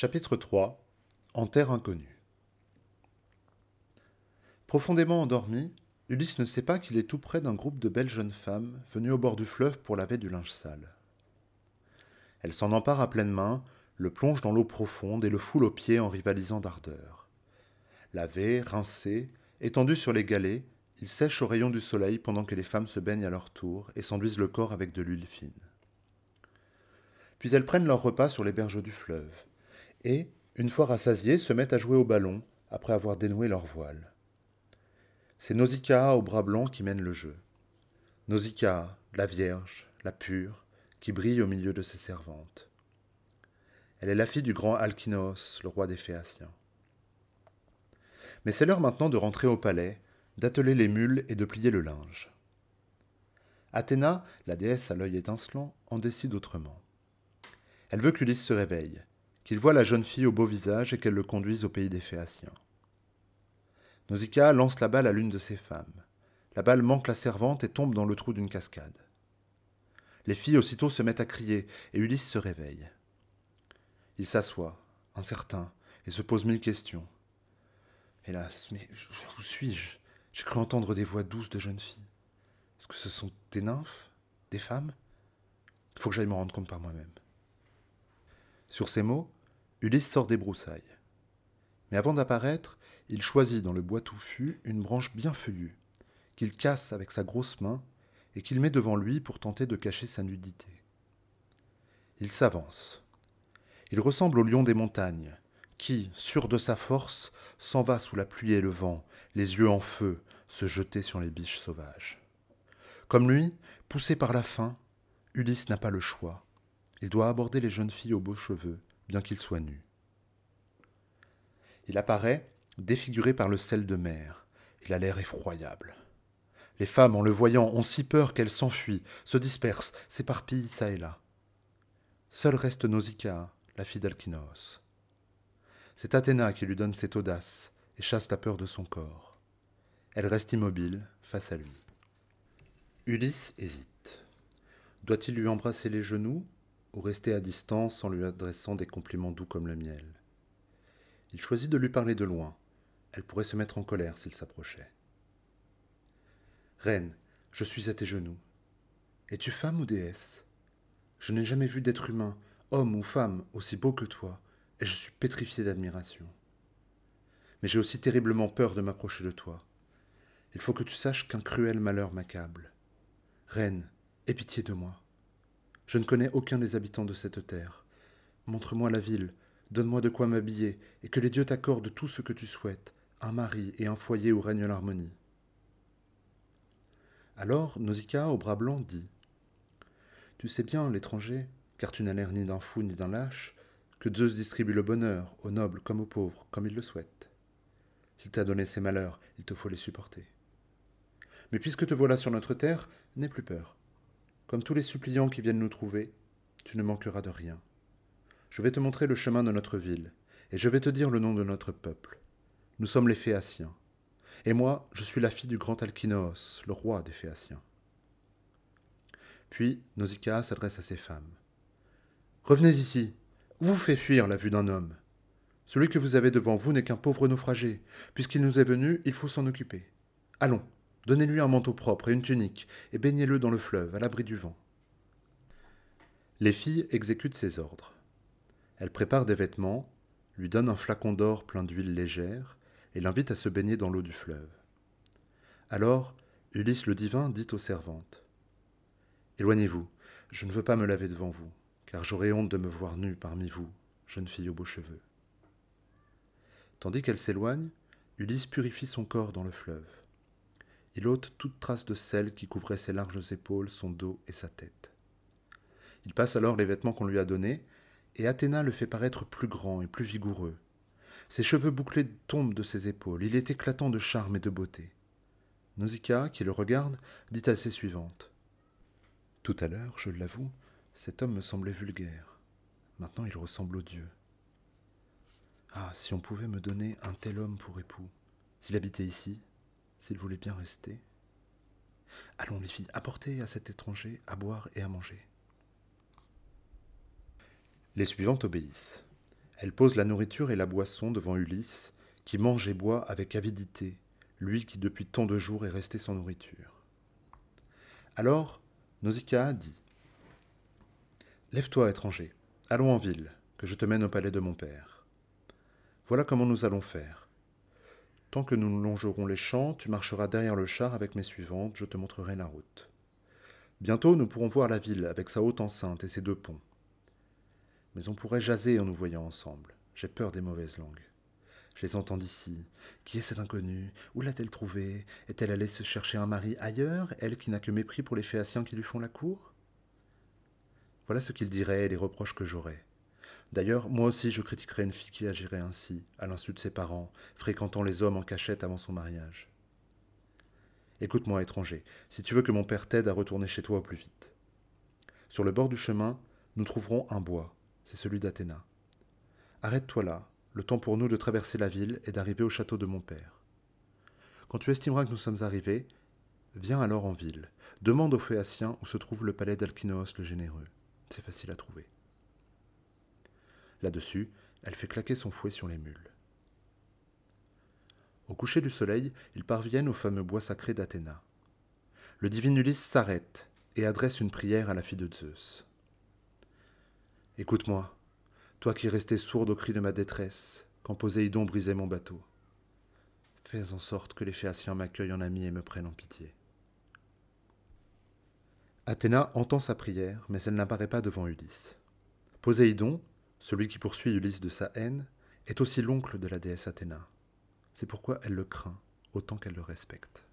Chapitre 3 En terre inconnue Profondément endormi, Ulysse ne sait pas qu'il est tout près d'un groupe de belles jeunes femmes venues au bord du fleuve pour laver du linge sale. Elle s'en empare à pleine main, le plonge dans l'eau profonde et le foule aux pieds en rivalisant d'ardeur. Lavé, rincé, étendu sur les galets, il sèche au rayon du soleil pendant que les femmes se baignent à leur tour et s'enduisent le corps avec de l'huile fine. Puis elles prennent leur repas sur les berges du fleuve, et, une fois rassasiées, se mettent à jouer au ballon après avoir dénoué leur voile. C'est Nausicaa au bras blanc qui mène le jeu. Nausicaa, la Vierge, la pure, qui brille au milieu de ses servantes. Elle est la fille du grand Alkinos, le roi des Phéaciens. Mais c'est l'heure maintenant de rentrer au palais, d'atteler les mules et de plier le linge. Athéna, la déesse à l'œil étincelant, en décide autrement. Elle veut qu'Ulysse se réveille, qu'il voie la jeune fille au beau visage et qu'elle le conduise au pays des Phéaciens. Nausicaa lance la balle à l'une de ses femmes. La balle manque la servante et tombe dans le trou d'une cascade. Les filles aussitôt se mettent à crier et Ulysse se réveille. Il s'assoit, incertain, et se pose mille questions. Hélas, mais où suis-je? J'ai cru entendre des voix douces de jeunes filles. Est-ce que ce sont des nymphes? Des femmes? Il faut que j'aille me rendre compte par moi-même. Sur ces mots, Ulysse sort des broussailles. Mais avant d'apparaître, il choisit dans le bois touffu une branche bien feuillue, qu'il casse avec sa grosse main et qu'il met devant lui pour tenter de cacher sa nudité. Il s'avance. Il ressemble au lion des montagnes, qui, sûr de sa force, s'en va sous la pluie et le vent, les yeux en feu, se jeter sur les biches sauvages. Comme lui, poussé par la faim, Ulysse n'a pas le choix. Il doit aborder les jeunes filles aux beaux cheveux, bien qu'ils soient nus. Il apparaît, défiguré par le sel de mer. Il a l'air effroyable. Les femmes, en le voyant, ont si peur qu'elles s'enfuient, se dispersent, s'éparpillent çà et là. Seule reste Nausicaa, la fille d'Alkinos. C'est Athéna qui lui donne cette audace et chasse la peur de son corps. Elle reste immobile face à lui. Ulysse hésite. Doit-il lui embrasser les genoux ou rester à distance en lui adressant des compliments doux comme le miel Il choisit de lui parler de loin, elle pourrait se mettre en colère s'il s'approchait. Reine, je suis à tes genoux. Es-tu femme ou déesse? Je n'ai jamais vu d'être humain, homme ou femme, aussi beau que toi, et je suis pétrifié d'admiration. Mais j'ai aussi terriblement peur de m'approcher de toi. Il faut que tu saches qu'un cruel malheur m'accable. Reine, aie pitié de moi. Je ne connais aucun des habitants de cette terre. Montre-moi la ville, donne-moi de quoi m'habiller, et que les dieux t'accordent tout ce que tu souhaites, un mari et un foyer où règne l'harmonie. Alors Nausicaa, au bras blanc, dit Tu sais bien, l'étranger, car tu n'as l'air ni d'un fou ni d'un lâche, que Zeus distribue le bonheur, aux nobles comme aux pauvres, comme il le souhaite. S'il t'a donné ces malheurs, il te faut les supporter. Mais puisque te voilà sur notre terre, n'aie plus peur. Comme tous les suppliants qui viennent nous trouver, tu ne manqueras de rien. Je vais te montrer le chemin de notre ville, et je vais te dire le nom de notre peuple. Nous sommes les Phéaciens. Et moi, je suis la fille du grand Alkinoos, le roi des Phéaciens. Puis Nausicaa s'adresse à ses femmes. Revenez ici. Vous fait fuir la vue d'un homme Celui que vous avez devant vous n'est qu'un pauvre naufragé. Puisqu'il nous est venu, il faut s'en occuper. Allons, donnez-lui un manteau propre et une tunique, et baignez-le dans le fleuve, à l'abri du vent. Les filles exécutent ses ordres. Elles préparent des vêtements, lui donnent un flacon d'or plein d'huile légère, et l'invite à se baigner dans l'eau du fleuve. Alors, Ulysse le divin dit aux servantes Éloignez-vous, je ne veux pas me laver devant vous, car j'aurais honte de me voir nue parmi vous, jeune fille aux beaux cheveux. Tandis qu'elle s'éloigne, Ulysse purifie son corps dans le fleuve. Il ôte toute trace de sel qui couvrait ses larges épaules, son dos et sa tête. Il passe alors les vêtements qu'on lui a donnés, et Athéna le fait paraître plus grand et plus vigoureux, ses cheveux bouclés tombent de ses épaules. Il est éclatant de charme et de beauté. Nausicaa, qui le regarde, dit à ses suivantes Tout à l'heure, je l'avoue, cet homme me semblait vulgaire. Maintenant, il ressemble au Dieu. Ah, si on pouvait me donner un tel homme pour époux, s'il habitait ici, s'il voulait bien rester. Allons, les filles, apportez à cet étranger à boire et à manger. Les suivantes obéissent. Elle pose la nourriture et la boisson devant Ulysse, qui mange et boit avec avidité, lui qui depuis tant de jours est resté sans nourriture. Alors, Nausicaa dit Lève-toi, étranger, allons en ville, que je te mène au palais de mon père. Voilà comment nous allons faire. Tant que nous longerons les champs, tu marcheras derrière le char avec mes suivantes, je te montrerai la route. Bientôt nous pourrons voir la ville avec sa haute enceinte et ses deux ponts. Mais on pourrait jaser en nous voyant ensemble. J'ai peur des mauvaises langues. Je les entends d'ici. Qui est cette inconnue Où l'a-t-elle trouvée Est-elle allée se chercher un mari ailleurs, elle qui n'a que mépris pour les Phéaciens qui lui font la cour? Voilà ce qu'il dirait et les reproches que j'aurais. D'ailleurs, moi aussi je critiquerais une fille qui agirait ainsi, à l'insu de ses parents, fréquentant les hommes en cachette avant son mariage. Écoute-moi, étranger, si tu veux que mon père t'aide à retourner chez toi au plus vite. Sur le bord du chemin, nous trouverons un bois, c'est celui d'Athéna. Arrête-toi là, le temps pour nous de traverser la ville et d'arriver au château de mon père. Quand tu estimeras que nous sommes arrivés, viens alors en ville. Demande aux Phéaciens où se trouve le palais d'Alkinoos le Généreux. C'est facile à trouver. Là-dessus, elle fait claquer son fouet sur les mules. Au coucher du soleil, ils parviennent au fameux bois sacré d'Athéna. Le divin Ulysse s'arrête et adresse une prière à la fille de Zeus. Écoute-moi, toi qui restais sourde au cri de ma détresse, quand Poséidon brisait mon bateau. Fais en sorte que les Phéaciens m'accueillent en ami et me prennent en pitié. Athéna entend sa prière, mais elle n'apparaît pas devant Ulysse. Poséidon, celui qui poursuit Ulysse de sa haine, est aussi l'oncle de la déesse Athéna. C'est pourquoi elle le craint autant qu'elle le respecte.